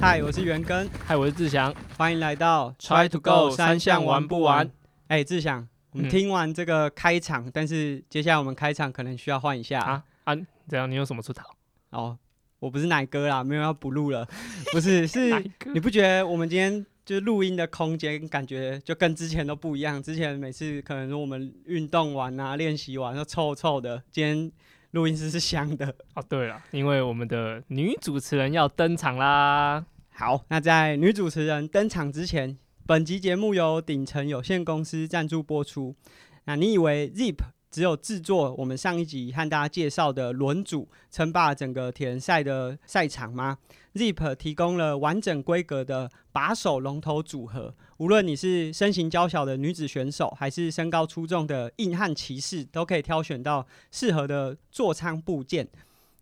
嗨，我是元根，嗨，我是志祥，欢迎来到 Try to go 三项玩不玩？哎，志祥，我们嗯听完这个开场，但是接下来我们开场可能需要换一下啊啊，这样你有什么出逃？哦。我不是奶哥啦，没有要补录了，不是，是哪一个你不觉得我们今天就是录音的空间感觉就跟之前都不一样？之前每次可能说我们运动完啊、练习完都臭臭的，今天录音室是香的。哦，对了，因为我们的女主持人要登场啦。好，那在女主持人登场之前，本集节目由鼎城有限公司赞助播出。那你以为 Zip 只有制作我们上一集和大家介绍的轮组称霸整个铁人赛的赛场吗？Zip 提供了完整规格的把手龙头组合，无论你是身形娇小的女子选手，还是身高出众的硬汉骑士，都可以挑选到适合的座舱部件。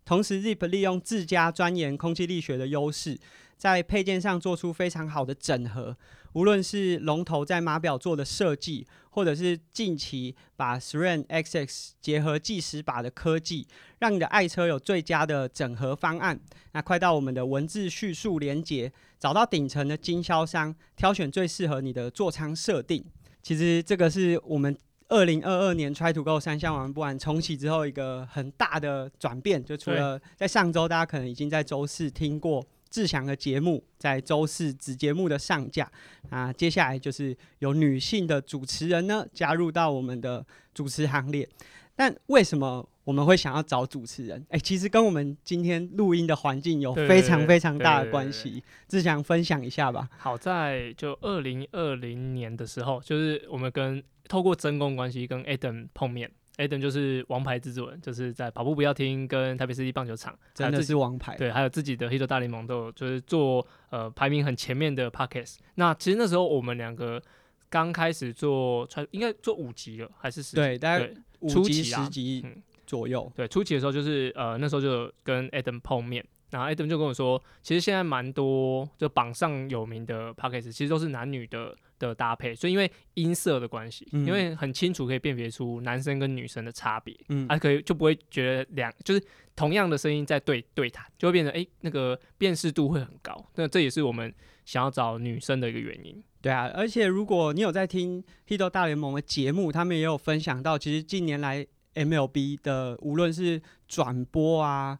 同时，Zip 利用自家钻研空气力学的优势，在配件上做出非常好的整合，无论是龙头在码表做的设计，或者是近期把 s r e n XX 结合计时把的科技，让你的爱车有最佳的整合方案。那快到我们的文字叙述连接，找到顶层的经销商，挑选最适合你的座舱设定。其实这个是我们二零二二年 Try to Go 三项玩不完重启之后一个很大的转变，就除了在上周大家可能已经在周四听过志祥的节目，在周四子节目的上架，啊，接下来就是有女性的主持人呢加入到我们的主持行列。但为什么我们会想要找主持人？哎、其实跟我们今天录音的环境有非常非常大的关系。志祥分享一下吧。好在就二零二零年的时候，就是我们跟透过真空关系跟 Adam 碰面。Adam 就是王牌制作人，就是在跑步不要停跟台北市立棒球场，还真的是王牌，对，还有自己的 Hito 大联盟都有，就是做呃排名很前面的 Podcast。那其实那时候我们两个刚开始做，应该做五集了，还是十集？对，大概五集初期啊十集嗯左右。对，初期的时候就是呃那时候就跟 Adam 碰面，然后 Adam 就跟我说，其实现在蛮多就榜上有名的 Podcast 其实都是男女的的搭配，所以因为音色的关系，嗯因为很清楚可以辨别出男生跟女生的差别，嗯，啊，可以就不会觉得两就是同样的声音在对对谈，就会变成诶那个辨识度会很高。那这也是我们想要找女生的一个原因。对啊，而且如果你有在听《Hito 大联盟》的节目，他们也有分享到，其实近年来 MLB 的无论是转播啊、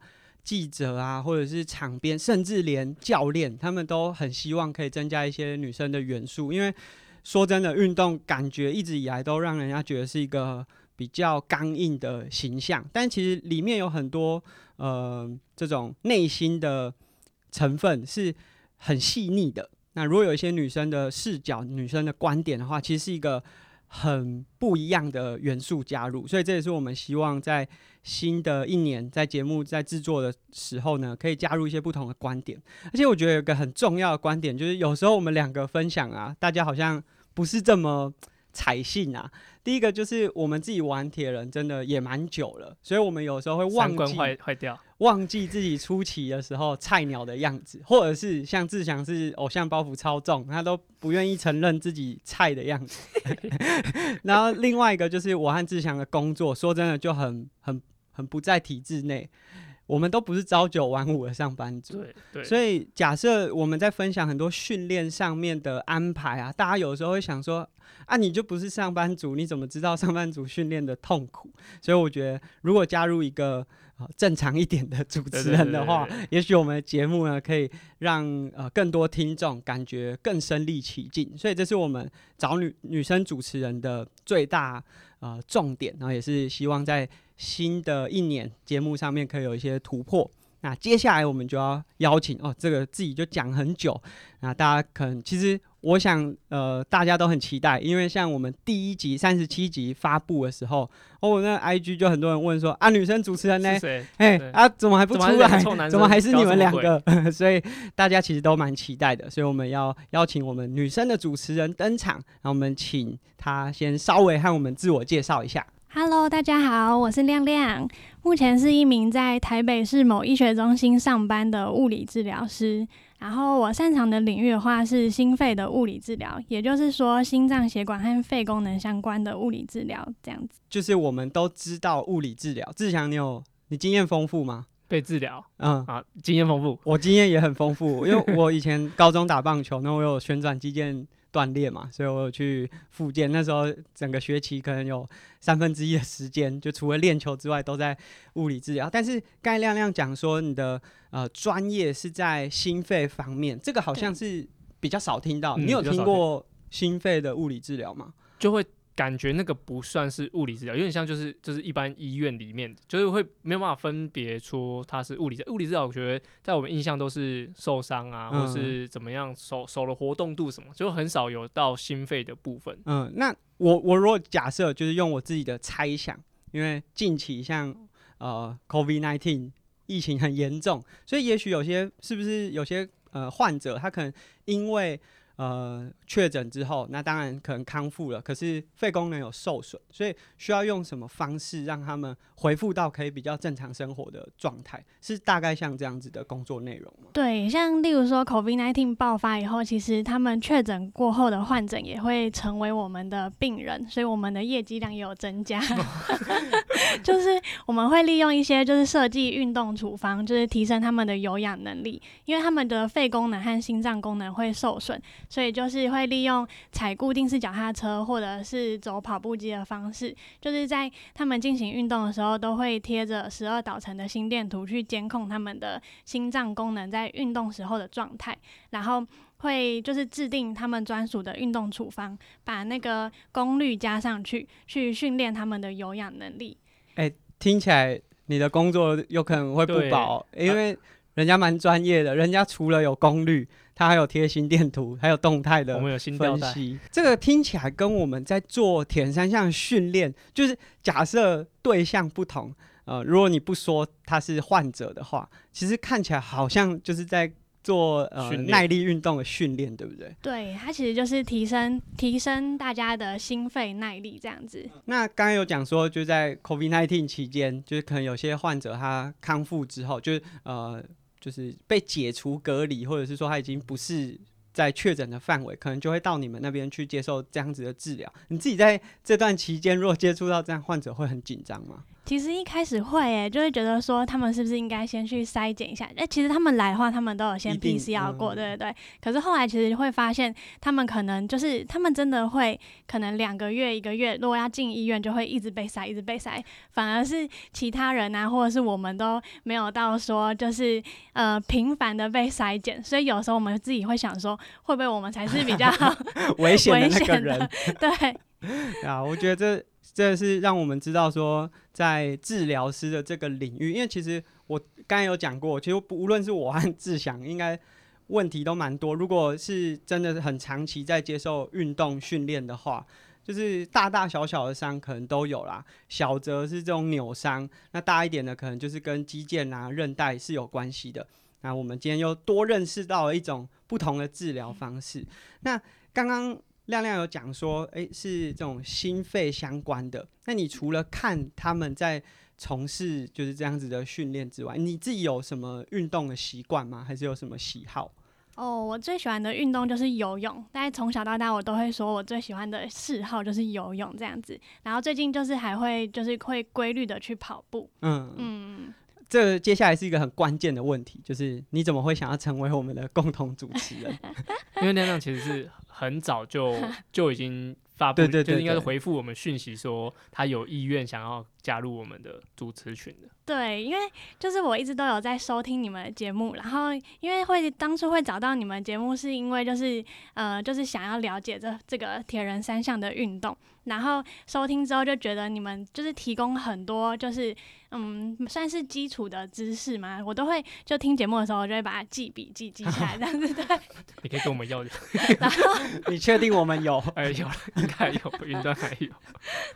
记者啊，或者是场边，甚至连教练，他们都很希望可以增加一些女生的元素，因为说真的，运动感觉一直以来都让人家觉得是一个比较刚硬的形象，但其实里面有很多呃这种内心的成分是很细腻的。那如果有一些女生的视角、女生的观点的话，其实是一个很不一样的元素加入，所以这也是我们希望在新的一年在节目在制作的时候呢，可以加入一些不同的观点。而且我觉得有个很重要的观点，就是有时候我们两个分享啊，大家好像不是这么采信啊。第一个就是我们自己玩铁人真的也蛮久了，所以我们有时候会忘记坏坏掉，忘记自己初期的时候菜鸟的样子，或者是像志祥是偶像包袱超重，他都不愿意承认自己菜的样子。然后另外一个就是我和志祥的工作，说真的就很很很不在体制内，我们都不是朝九晚五的上班族。对对，所以假设我们在分享很多训练上面的安排啊，大家有时候会想说啊，你就不是上班族，你怎么知道上班族训练的痛苦？所以我觉得，如果加入一个、呃、正常一点的主持人的话，对对对对也许我们的节目呢，可以让呃更多听众感觉更身临其境。所以这是我们找女女生主持人的最大呃重点，然后也是希望在新的一年节目上面可以有一些突破。那接下来我们就要邀请哦，这个自己就讲很久，那大家可能其实我想呃大家都很期待，因为像我们第一集三十七集发布的时候，哦那 IG 就很多人问说啊女生主持人呢哎啊怎么还不出来？怎么还是 你们两个？所以大家其实都蛮期待的，所以我们要邀请我们女生的主持人登场，那我们请她先稍微和我们自我介绍一下。Hello，大家好，我是亮亮，目前是一名在台北市某医学中心上班的物理治疗师。然后我擅长的领域的话是心肺的物理治疗，也就是说心脏血管和肺功能相关的物理治疗这样子。就是我们都知道物理治疗，志强，你有你经验丰富吗？被治疗嗯，啊，经验丰富。我经验也很丰富，因为我以前高中打棒球，那我有旋转肌腱锻炼嘛，所以我有去复健。那时候整个学期可能有三分之一的时间，就除了练球之外，都在物理治疗。但是刚才亮亮讲说，你的呃专业是在心肺方面，这个好像是比较少听到。嗯你有听过心肺的物理治疗吗？就会感觉那个不算是物理治疗，有点像就是就是一般医院里面，就是会没有办法分别出它是物理治物理治疗。我觉得在我们印象都是受伤啊，嗯或是怎么样手手的活动度什么，就很少有到心肺的部分。嗯，那我我如果假设就是用我自己的猜想，因为近期像呃 COVID nineteen 疫情很严重，所以也许有些是不是有些呃患者他可能因为呃确诊之后，那当然可能康复了，可是肺功能有受损，所以需要用什么方式让他们恢复到可以比较正常生活的状态？是大概像这样子的工作内容吗？对，像例如说 COVID-19 爆发以后，其实他们确诊过后的患者也会成为我们的病人，所以我们的业绩量也有增加。就是我们会利用一些就是设计运动处方，就是提升他们的有氧能力，因为他们的肺功能和心脏功能会受损，所以就是会利用踩固定式脚踏车或者是走跑步机的方式，就是在他们进行运动的时候，都会贴着十二导程的心电图去监控他们的心脏功能在运动时候的状态，然后会就是制定他们专属的运动处方，把那个功率加上去，去训练他们的有氧能力。听起来你的工作有可能会不对保，因为人家蛮专业的，人家除了有功率，他还有贴心电图，还有动态的我们有新，分析。这个听起来跟我们在做铁人三项训练，就是假设对象不同，呃，如果你不说他是患者的话，其实看起来好像就是在做呃耐力运动的训练，对不对？对，它其实就是提升提升大家的心肺耐力这样子。那刚刚有讲说，就在 COVID-19 期间，就是可能有些患者他康复之后，就是呃，就是被解除隔离，或者是说他已经不是在确诊的范围，可能就会到你们那边去接受这样子的治疗。你自己在这段期间，如果接触到这样患者，会很紧张吗？其实一开始会诶，就会觉得说他们是不是应该先去筛检一下？哎、其实他们来的话，他们都有先一定 PCR 过，嗯对对对。可是后来其实会发现，他们可能就是他们真的会，可能两个月、一个月，如果要进医院，就会一直被筛，一直被筛。反而是其他人啊，或者是我们都没有到说就是呃频繁的被筛检，所以有时候我们自己会想说，会不会我们才是比较 危险的那个人？对。啊，我觉得这这是让我们知道说，在治疗师的这个领域，因为其实我刚才有讲过，其实不无论是我和志祥，应该问题都蛮多。如果是真的很长期在接受运动训练的话，就是大大小小的伤可能都有啦，小则是这种扭伤，那大一点的可能就是跟肌腱啊、韧带是有关系的。那我们今天又多认识到了一种不同的治疗方式。那刚刚亮亮有讲说，诶，是这种心肺相关的。那你除了看他们在从事就是这样子的训练之外，你自己有什么运动的习惯吗？还是有什么喜好？哦，我最喜欢的运动就是游泳。但是从小到大，我都会说我最喜欢的嗜好就是游泳这样子。然后最近就是还会就是会规律的去跑步。嗯，嗯，这接下来是一个很关键的问题，就是你怎么会想要成为我们的共同主持人？因为亮亮其实是很早就就已经发布，对对对就是应该是回复我们讯息说他有意愿想要加入我们的主持群的。对，因为就是我一直都有在收听你们的节目，然后因为会当初会找到你们节目，是因为就是呃就是想要了解这这个铁人三项的运动，然后收听之后就觉得你们就是提供很多就是嗯算是基础的知识嘛，我都会就听节目的时候，我就会把它记笔记记下来这样子对，你可以跟我们要，然后 你确定我们有？哎，有了，应该有，云端还有。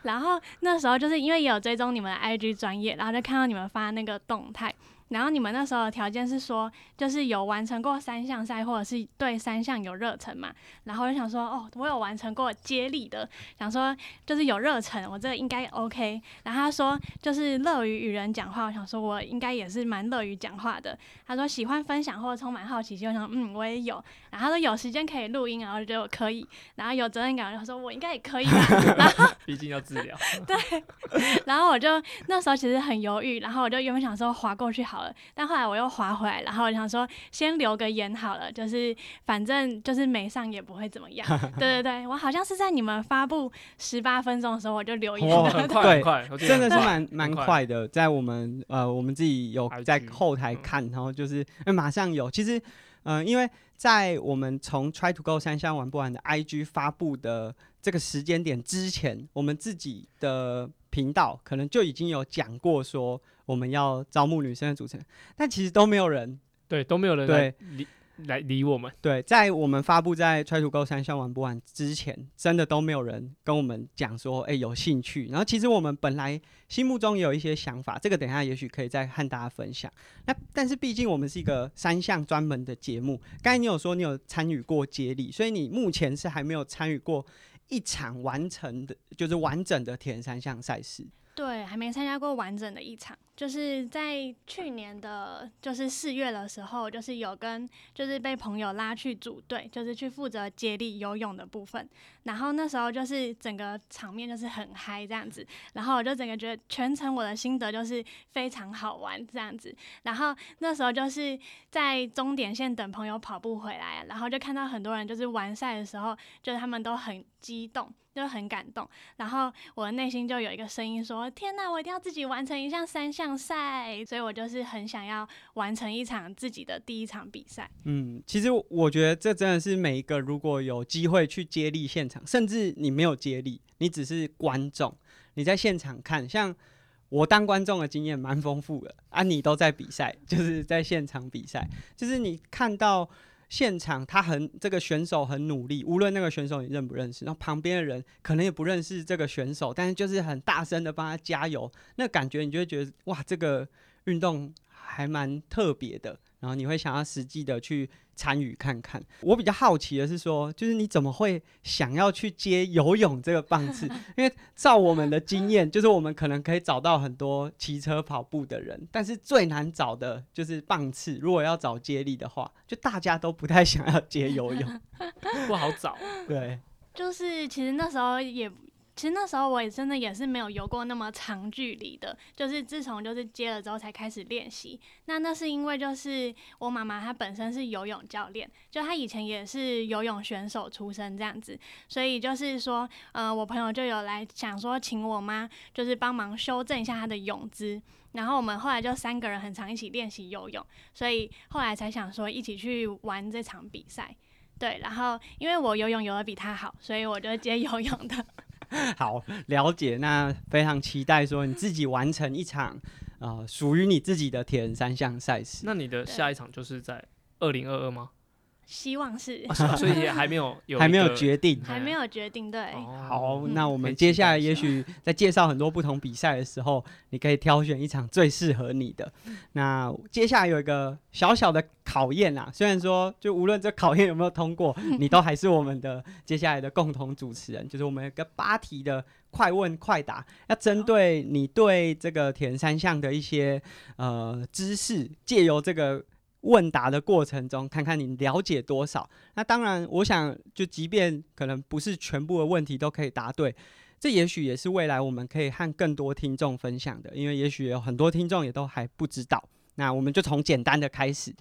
然后那时候就是因为也有追踪你们的 IG 专业，然后就看到你们发那个动态，然后你们那时候的条件是说，就是有完成过三项赛，或者是对三项有热忱嘛。然后我就想说，哦，我有完成过接力的，想说就是有热忱，我这个应该 OK。然后他说就是乐于与人讲话，我想说我应该也是蛮乐于讲话的。他说喜欢分享或者充满好奇心，我想嗯我也有。然后他说有时间可以录音，然后就觉得我可以。然后有责任感，我就说我应该也可以吧。然后毕竟要治疗。对 然后我就那时候其实很犹豫，然后我就原本想说划过去好好了，但后来我又滑回来，然后我想说先留个言好了，就是反正就是没上也不会怎么样。对对对，我好像是在你们发布十八分钟的时候我就留言哇了。很快对真的是蛮蛮快快的，在我们呃我们自己有在后台嗯看，然后就是、呃马上有。其实呃，因为在我们从 Try to Go 三项玩不完的 IG 发布的这个时间点之前，我们自己的频道可能就已经有讲过说我们要招募女生的主持人，但其实都没有人对都没有人来理来理我们，对，在我们发布在 Try to Go 三项玩不完之前，真的都没有人跟我们讲说，哎、有兴趣。然后其实我们本来心目中也有一些想法，这个等一下也许可以再和大家分享。那但是毕竟我们是一个三项专门的节目，刚才你有说你有参与过接力，所以你目前是还没有参与过一场完成的，就是完整的铁人三项赛事。对，还没参加过完整的一场，就是在去年的，就是四月的时候，就是有跟，就是被朋友拉去组队，就是去负责接力游泳的部分。然后那时候就是整个场面就是很嗨这样子，然后我就整个觉得全程我的心得就是非常好玩这样子。然后那时候就是在终点线等朋友跑步回来，然后就看到很多人就是完赛的时候，就是他们都很激动，就很感动。然后我的内心就有一个声音说：“天哪，我一定要自己完成一项三项赛！”所以我就是很想要完成一场自己的第一场比赛。嗯，其实我觉得这真的是每一个如果有机会去接力现场，甚至你没有接力，你只是观众，你在现场看，像我当观众的经验蛮丰富的啊，你都在比赛，就是在现场比赛，就是你看到现场他很这个选手很努力，无论那个选手你认不认识，然后旁边的人可能也不认识这个选手，但是就是很大声的帮他加油，那感觉你就会觉得哇，这个运动还蛮特别的，然后你会想要实际的去参与看看。我比较好奇的是说，就是你怎么会想要去接游泳这个棒次？因为照我们的经验，就是我们可能可以找到很多骑车、跑步的人，但是最难找的就是棒次。如果要找接力的话，就大家都不太想要接游泳。不好找。对，就是其实那时候也，其实那时候我也真的也是没有游过那么长距离的，就是自从就是接了之后才开始练习。那那是因为就是我妈妈她本身是游泳教练，就她以前也是游泳选手出身这样子，所以就是说，呃，我朋友就有来想说请我妈就是帮忙修正一下她的泳姿。然后我们后来就三个人很常一起练习游泳，所以后来才想说一起去玩这场比赛。对，然后因为我游泳游的比他好，所以我就接游泳的。好了解。那非常期待说你自己完成一场啊属于你自己的铁人三项赛事。那你的下一场就是在二零二二吗？希望是啊是啊所以也还没有 有还没有决定。还没有决定，对，哦好，嗯那我们接下来也许在介绍很多不同比赛的时候，你可以挑选一场最适合你的。那接下来有一个小小的考验啦，虽然说就无论这考验有没有通过，你都还是我们的接下来的共同主持人，就是我们有个八题的快问快答，要针对你对这个铁人三项的一些呃知识，借由这个。问答的过程中，看看你了解多少。那当然，我想就即便可能不是全部的问题都可以答对，这也许也是未来我们可以和更多听众分享的，因为也许有很多听众也都还不知道。那我们就从简单的开始，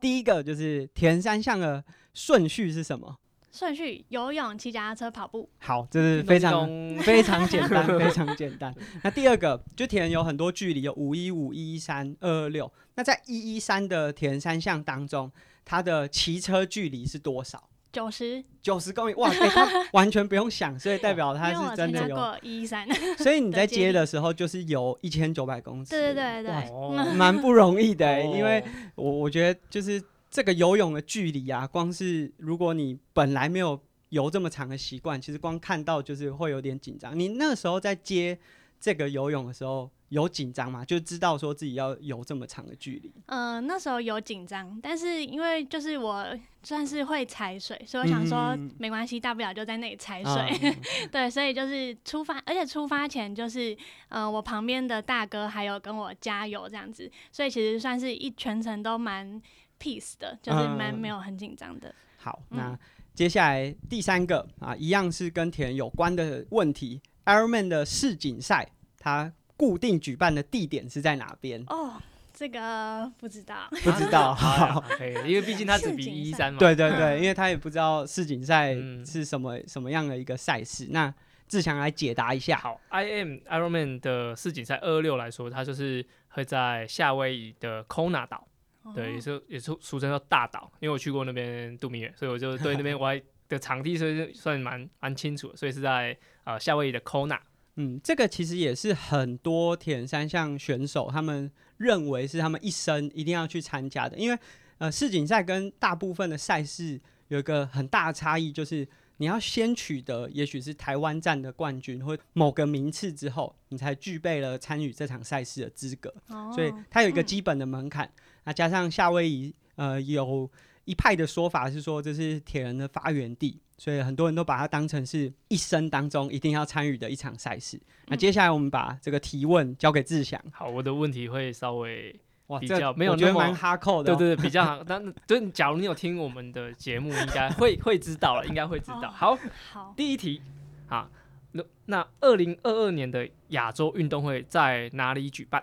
第一个就是填三项的顺序是什么？顺序游泳、骑脚踏车、跑步。好，这是非常 非常简单，非常简单。那第二个，就铁人有很多距离，有五一五、一一三、二二六。那在一一三的铁人三项当中，它的骑车距离是多少？九十，九十公里，哇，欸、他完全不用想，所以代表他 是真的有。过一三，所以你在接的时候就是有一千九百公尺，对对对哇对，哦蛮不容易的欸、哦因为我我觉得就是这个游泳的距离啊，光是如果你本来没有游这么长的习惯，其实光看到就是会有点紧张。你那时候在接这个游泳的时候有紧张吗？就知道说自己要游这么长的距离。嗯、那时候有紧张，但是因为就是我算是会踩水，所以我想说嗯没关系，大不了就在那里踩水。啊 对，所以就是出发，而且出发前就是，呃，我旁边的大哥还有跟我加油这样子，所以其实算是一全程都蛮 peace 的，就是蛮嗯没有很紧张的。好，嗯那接下来第三个啊，一样是跟田有关的问题。Ironman 的世锦赛，它固定举办的地点是在哪边？哦，这个不知道。不知道。好，可以，因为毕竟他只比一三嘛。对对对，因为他也不知道世锦赛嗯是什么什么样的一个赛事。那志强来解答一下。好，I am Ironman 的世锦赛二二六来说，它就是会在夏威夷的 Kona 岛，对，也哦是也是俗称叫大岛，因为我去过那边度蜜月，所以我就对那边 我还的场地是算蛮蛮清楚的，所以是在呃夏威夷的 Kona。嗯，这个其实也是很多铁人三项选手他们认为是他们一生一定要去参加的，因为呃世锦赛跟大部分的赛事有一个很大的差异，就是你要先取得也许是台湾站的冠军或某个名次之后，你才具备了参与这场赛事的资格。哦所以它有一个嗯基本的门槛。那加上夏威夷，呃，有一派的说法是说这是铁人的发源地，所以很多人都把它当成是一生当中一定要参与的一场赛事。那嗯接下来我们把这个提问交给志祥。好，我的问题会稍微哇，比这较没有那么我觉得蛮哈扣的、哦。对对对，比较好。但就是假如你有听我们的节目，应该会会知道了，应该会知道。哦好，好，第一题，好，那那二零二二年的亚洲运动会在哪里举办？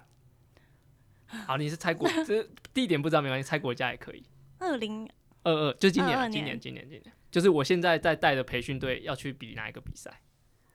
好，你是猜国，这地点不知道没关系，猜国家也可以。二零二二就今年啊，22今年，今年，今年，就是我现在在带的培训队要去比哪一个比赛？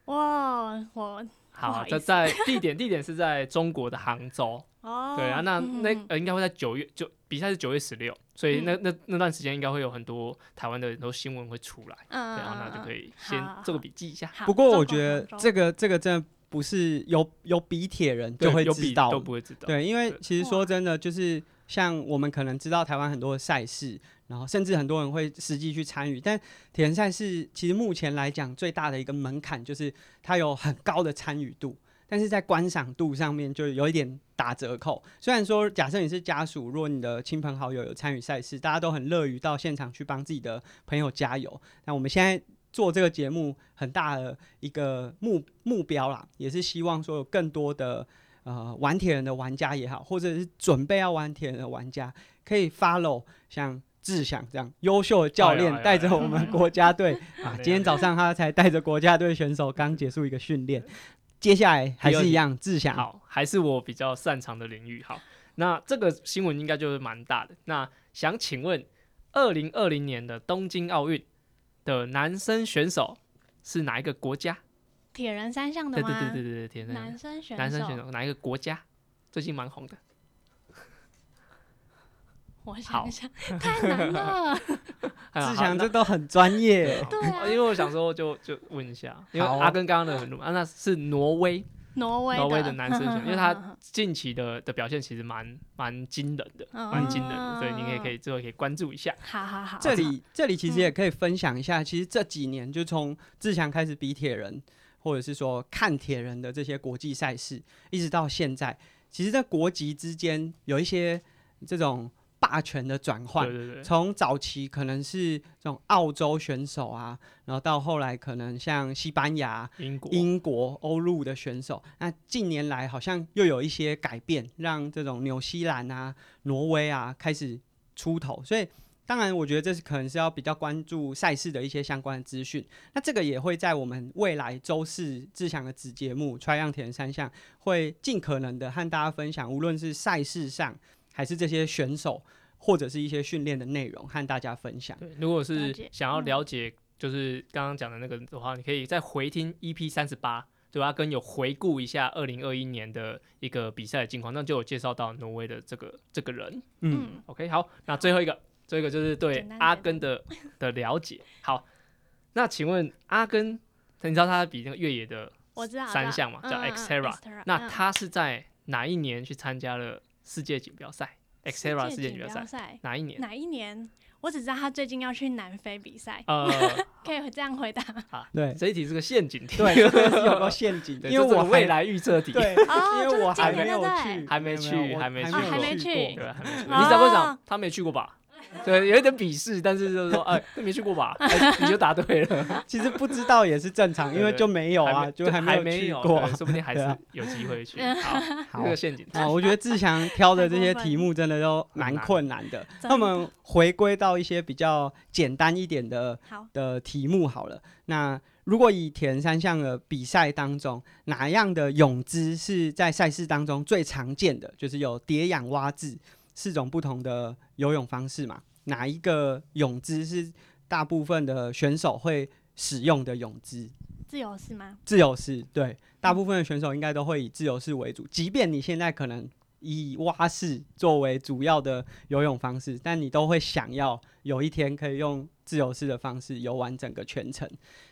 哇，我好，这在在地点，地点是在中国的杭州。哦，对啊，那那呃应该会在九月，就比赛是九月十六，所以那那那段时间应该会有很多台湾的很多新闻会出来。嗯，对，然后那就可以先做个笔记一下。不过我觉得这个这个真的不是有有比铁人就会有比知道都不会知道。对，因为其实说真的，就是像我们可能知道台湾很多的赛事，然后甚至很多人会实际去参与，但铁人赛事其实目前来讲最大的一个门槛就是它有很高的参与度，但是在观赏度上面就有一点打折扣。虽然说假设你是家属，如果你的亲朋好友有参与赛事，大家都很乐于到现场去帮自己的朋友加油。那我们现在做这个节目很大的一个目目标啦，也是希望说有更多的呃玩铁人的玩家也好，或者是准备要玩铁人的玩家，可以 follow 像志祥这样优秀的教练带着我们国家队啊，今天早上他才带着国家队选手刚结束一个训练，接下来还是一样，志祥好，还是我比较擅长的领域。好，那这个新闻应该就是蛮大的。那想请问，二零二零年的东京奥运的男生选手是哪一个国家？铁人三项的对吗？对对对对对，铁人男生选男生选手哪一个国家？最近蛮红的。我好想想，太难了。志强那这都很专业。对啊因为我想说就就问一下，因为好阿根刚刚的啊，那是挪威挪威挪威的男生选，因为他嗯近期的的表现其实蛮蛮惊人的，嗯。蛮惊人的，所以你也可以之后可以关注一下。好好好，这里这里其实嗯也可以分享一下，其实这几年就从志强开始比铁人，或者是说看铁人的这些国际赛事，一直到现在，其实在国籍之间有一些这种霸权的转换对。对对，从早期可能是这种澳洲选手啊，然后到后来可能像西班牙、英国英国、欧陆的选手，那近年来好像又有一些改变，让这种纽西兰啊、挪威啊开始出头，所以。当然，我觉得这是可能是要比较关注赛事的一些相关的资讯。那这个也会在我们未来周四志祥的子节目《穿样铁人三项》会尽可能的和大家分享，无论是赛事上还是这些选手或者是一些训练的内容，和大家分享。对，如果是想要嗯了解，就是刚刚讲的那个的话，你可以再回听 EP 三十八，对吧？跟有回顾一下二零二一年的一个比赛的近况，那就有介绍到挪威的这个这个人。嗯，嗯，OK，好，那最后一个，最后一个就是对阿根的的了解。好，那请问阿根，你知道他比那个越野的我知道三项嘛，叫嗯嗯嗯 Xterra，Xterra，那嗯他是在哪一年去参加了世界锦标赛？Xterra 世界锦标赛赛。哪一年？哪一年？我只知道他最近要去南非比赛，呃，可以这样回答。对。这一题是个陷阱题，有个陷阱，的，因为我未来预测题，因为我还没有去，还没去还没去。还没去。你怎么会讲他没去过吧？对，有一点鄙视，但是就是说，哎，没去过吧？哎你就答对了，其实不知道也是正常，因为就没有啊，就还还没有去过对。说不定还是有机会去。好，好这个陷阱题。啊，我觉得志强挑的这些题目真的都蛮困难的。真那我们回归到一些比较简单一点的好，的题目好了。那如果以铁人三项的比赛当中，哪样的泳姿是在赛事当中最常见的？就是有蝶仰蛙字四种不同的游泳方式嘛？哪一个泳姿是大部分的选手会使用的泳姿？自由式吗？自由式，对，大部分的选手应该都会以自由式为主。即便你现在可能以蛙式作为主要的游泳方式，但你都会想要有一天可以用自由式的方式游完整个全程。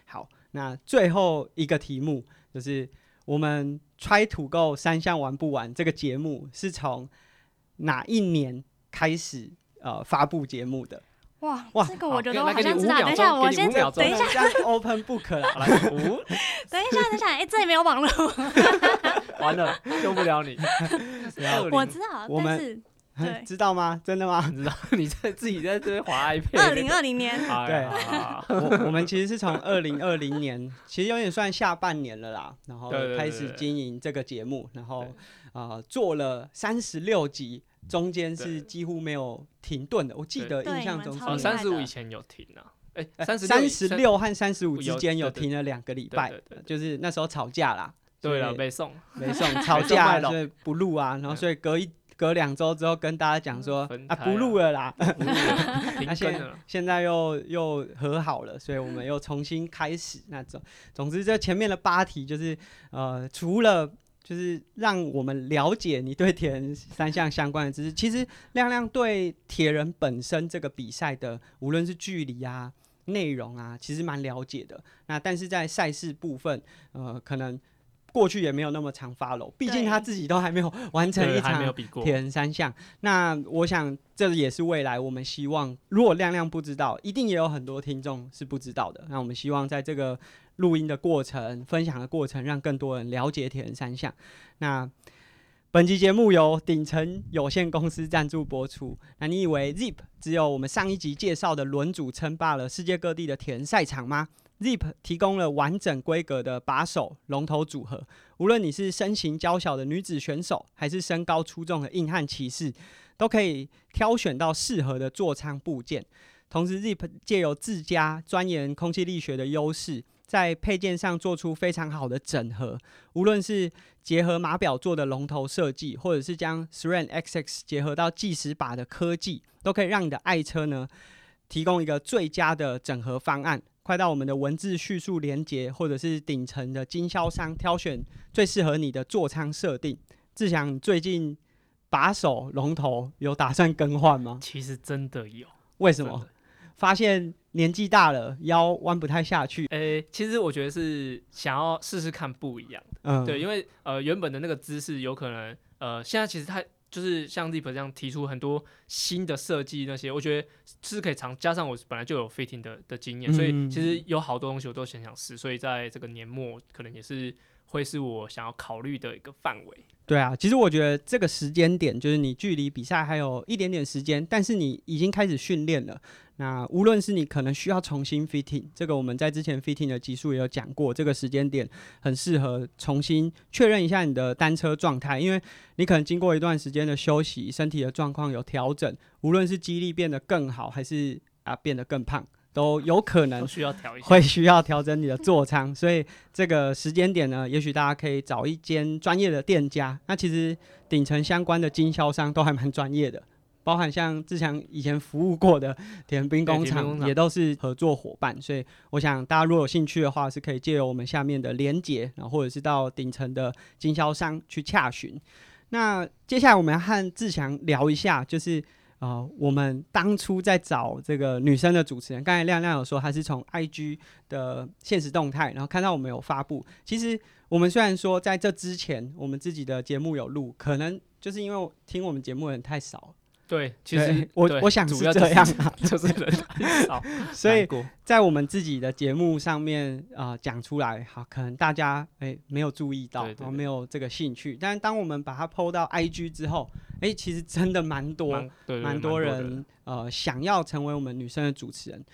好，那最后一个题目就是我们 Try to Go 三项玩不完这个节目是从哪一年开始呃发布节目的？哇哇这个我觉得我好像知道。等一下，我先等一下，Open Book 了。好来 五，等一下，等一下，哎，这里没有网络，完了救不了你。我知道，我们知道吗？真的吗？知道你在自己在这边滑 iPad，二零二零年，对我我们其实是从二零二零年，其实有点算下半年了啦，然后开始经营这个节目，然后啊呃做了三十六集，中间是几乎没有停顿的。我记得印象中三十五以前有停啊，哎，呃三十三十六和三十五之间有停了两个礼拜就是那时候吵架啦，对了，没送，没送 吵架，了。所以不录啊，然后所以隔一隔两周之后跟大家讲说啊不录了啦，那现。现在又又和好了，所以我们又重新开始。那总总之，这前面的八题就是呃，除了就是让我们了解你对铁人三项相关的知识，其实亮亮对铁人本身这个比赛的，无论是距离啊、内容啊，其实蛮了解的。那但是在赛事部分，呃，可能过去也没有那么常 follow，毕竟他自己都还没有完成一场没有比过铁，人三项。那我想这也是未来我们希望，如果亮亮不知道，一定也有很多听众是不知道的。那我们希望在这个录音的过程、分享的过程，让更多人了解铁人三项。那本集节目由鼎成有限公司赞助播出。那你以为 Zip 只有我们上一集介绍的轮组称霸了世界各地的铁人赛场吗？Zip 提供了完整规格的把手龙头组合，无论你是身形娇小的女子选手，还是身高出众的硬汉骑士，都可以挑选到适合的座舱部件。同时，Zip 借由自家钻研空气力学的优势，在配件上做出非常好的整合。无论是结合码表做的龙头设计，或者是将 sran xx 结合到计时把的科技，都可以让你的爱车呢提供一个最佳的整合方案。快到我们的文字叙述连接，或者是顶层的经销商挑选最适合你的座舱设定。志祥，你最近把手龙头有打算更换吗？其实真的有，为什么？？发现年纪大了，腰弯不太下去。诶，其实我觉得是想要试试看不一样的，嗯，对，因为呃原本的那个姿势有可能呃现在其实它就是像 Zip 这样提出很多新的设计那些，我觉得是可以尝，加上我本来就有 fitting 的的经验，所以嗯其实有好多东西我都想想试，所以在这个年末可能也是会是我想要考虑的一个范围。对啊，其实我觉得这个时间点就是你距离比赛还有一点点时间，但是你已经开始训练了。那无论是你可能需要重新 fitting，这个我们在之前 fitting 的集数也有讲过，这个时间点很适合重新确认一下你的单车状态，因为你可能经过一段时间的休息，身体的状况有调整，无论是肌力变得更好，还是啊变得更胖，都有可能需要调一下。会需要调整你的座舱，所以这个时间点呢，也许大家可以找一间专业的店家。那其实顶层相关的经销商都还蛮专业的，包含像志强以前服务过的田兵工厂，对田兵工厂也都是合作伙伴。所以我想大家如果有兴趣的话，是可以借由我们下面的连结，然后或者是到顶层的经销商去洽询。那接下来我们要和志强聊一下，就是啊，我们当初在找这个女生的主持人，刚才亮亮有说她是从 IG 的现实动态，然后看到我们有发布。其实我们虽然说在这之前我们自己的节目有录，可能就是因为听我们节目的人太少，对，其实我我想是是这样啊，就是人太少，所以在我们自己的节目上面啊讲、出来，好，可能大家诶没有注意到，没有这个兴趣。但是当我们把它 PO 到 IG 之后，诶，其实真的蛮多。蛮多人呃想要成为我们女生的主持人，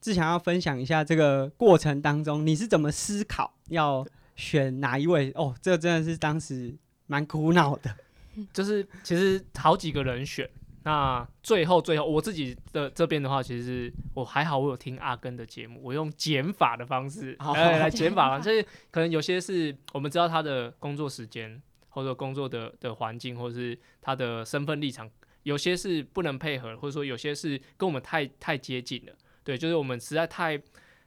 只想要分享一下这个过程当中你是怎么思考要选哪一位哦，这真的是当时蛮苦恼的。就是其实好几个人选，那最后最后我自己的这边的话，其实我还好，我有听阿根的节目，我用减法的方式好来来减法就是可能有些是我们知道他的工作时间或者工作的的环境，或者是他的身份立场，有些是不能配合，或者说有些是跟我们太太接近了，对，就是我们实在太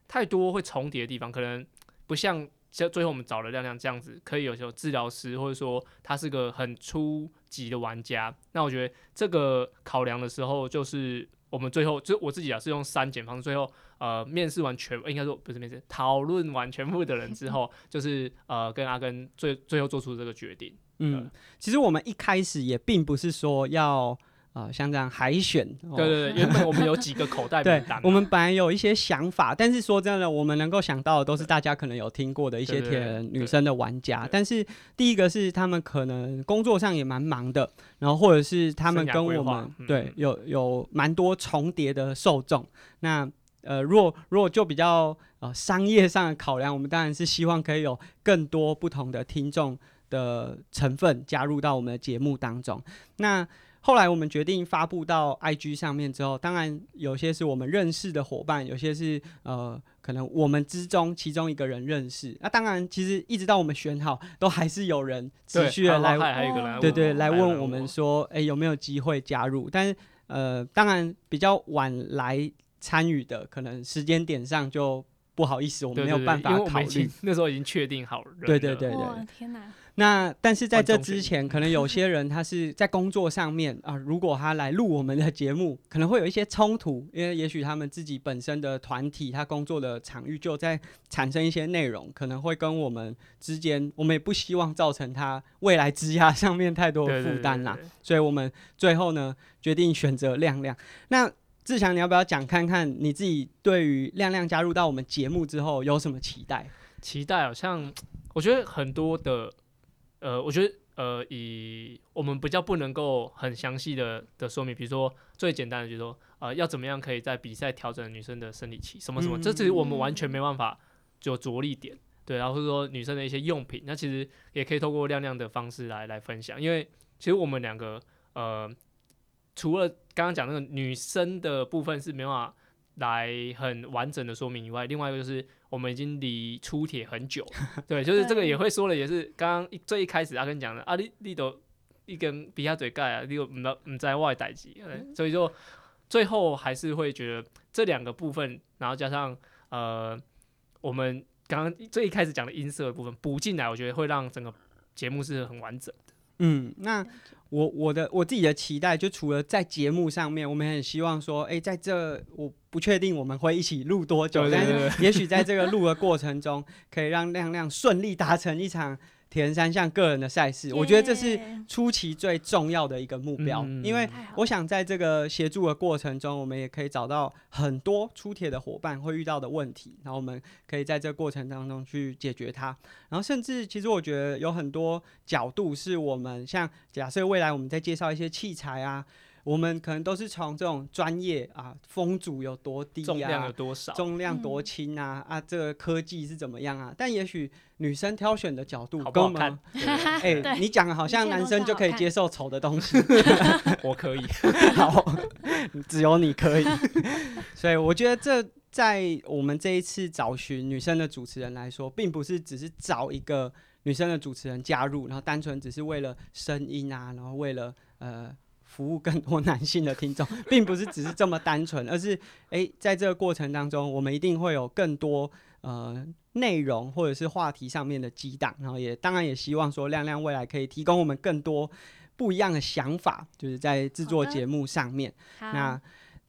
太多会重叠的地方，可能不像像最后我们找了亮亮这样子，可以有时候治疗师，或者说他是个很初级的玩家。那我觉得这个考量的时候，就是我们最后就我自己啊是用删减方式，最后呃面试完全应该说不是面试，讨论完全部的人之后，就是呃跟阿根最最后做出这个决定。嗯，其实我们一开始也并不是说要呃像这样海选，哦对对对，原本我们有几个口袋对名单嘛，我们本来有一些想法，但是说真的，我们能够想到的都是大家可能有听过的一些铁人女生的玩家。但是第一个是他们可能工作上也蛮忙的，然后或者是他们跟我们嗯对有有蛮多重叠的受众。那呃，如果如果就比较呃商业上的考量，我们当然是希望可以有更多不同的听众的成分加入到我们的节目当中。那后来我们决定发布到 IG 上面之后，当然有些是我们认识的伙伴，有些是呃可能我们之中其中一个人认识。那当然，其实一直到我们选好，都还是有人持对续的来还还有一个人来问对对，来问我们说，哎、有没有机会加入？但是呃，当然比较晚来参与的，可能时间点上就不好意思，我们对对对没有办法考虑。那时候已经确定好人了。对对对哇天哪！那但是在这之前，可能有些人他是在工作上面啊，如果他来录我们的节目，可能会有一些冲突，因为也许他们自己本身的团体，他工作的场域就在产生一些内容，可能会跟我们之间，我们也不希望造成他未来职涯上面太多的负担啦。所以我们最后呢决定选择亮亮。那志强，你要不要讲看看你自己对于亮亮加入到我们节目之后有什么期待？期待好像，我觉得很多的，呃，我觉得呃，以我们比较不能够很详细的的说明，比如说最简单的就是说，呃，要怎么样可以在比赛调整女生的生理期，什么什么，这其实我们完全没办法就着力点，对，然后是说女生的一些用品，那其实也可以透过亮亮的方式来来分享，因为其实我们两个，呃，除了刚刚讲那个女生的部分是没办法来很完整的说明以外，另外一个就是我们已经离出铁很久，对，就是这个也会说了，也是刚刚一最一开始阿根讲的，啊，你你都一根鼻下嘴盖啊，你又唔唔在外代机，所以说最后还是会觉得这两个部分，然后加上呃我们刚刚最一开始讲的音色的部分补进来，我觉得会让整个节目是很完整的。嗯，那我我的我自己的期待，就除了在节目上面，我们很希望说，哎、在这我不确定我们会一起录多久，但是也许在这个录的过程中，可以让亮亮顺利达成一场铁人三项个人的赛事。我觉得这是耶初期最重要的一个目标，嗯因为我想在这个协助的过程中，我们也可以找到很多出铁的伙伴会遇到的问题，然后我们可以在这个过程当中去解决它。然后甚至其实我觉得有很多角度是我们像假设未来我们在介绍一些器材啊，我们可能都是从这种专业啊风阻有多低重量有啊。多少？重量多嗯轻啊、啊，这个科技是怎么样啊？但也许女生挑选的角度好不跟我们 哎、对你讲的好像男生就可以接受丑的东西，我可以。好，只有你可以。所以我觉得这在我们这一次找寻女生的主持人来说，并不是只是找一个女生的主持人加入，然后单纯只是为了声音啊，然后为了呃。服务更多男性的听众，并不是只是这么单纯，而是 诶，在这个过程当中，我们一定会有更多呃内容或者是话题上面的激荡，然后也当然也希望说亮亮未来可以提供我们更多不一样的想法，就是在制作节目上面。那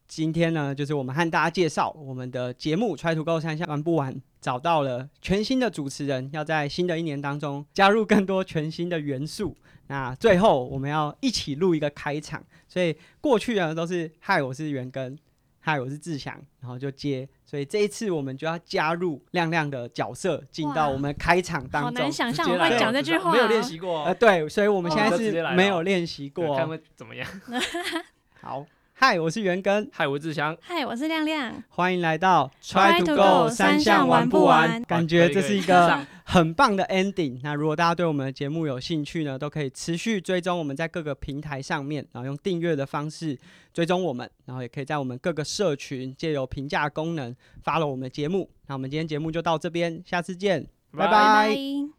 今天呢，就是我们和大家介绍我们的节目《Try to Go 三下玩不完》，找到了全新的主持人，要在新的一年当中加入更多全新的元素。那最后我们要一起录一个开场，所以过去呢都是嗨，我是元根，嗨，我是志祥，然后就接。所以这一次我们就要加入亮亮的角色，进到我们开场当中好难。想象我会讲哦这句话，没有练习过呃，哦，对，所以我们现在是没有练习过 看会怎么样。好，嗨，我是元根，嗨，我是志祥。嗨，我是亮亮。欢迎来到 Try to go，三项玩不完感觉这是一个很棒的 ending。那如果大家对我们的节目有兴趣呢，都可以持续追踪我们在各个平台上面，然后用订阅的方式追踪我们，然后也可以在我们各个社群借由评价功能发了我们的节目。那我们今天节目就到这边，下次见，拜拜拜拜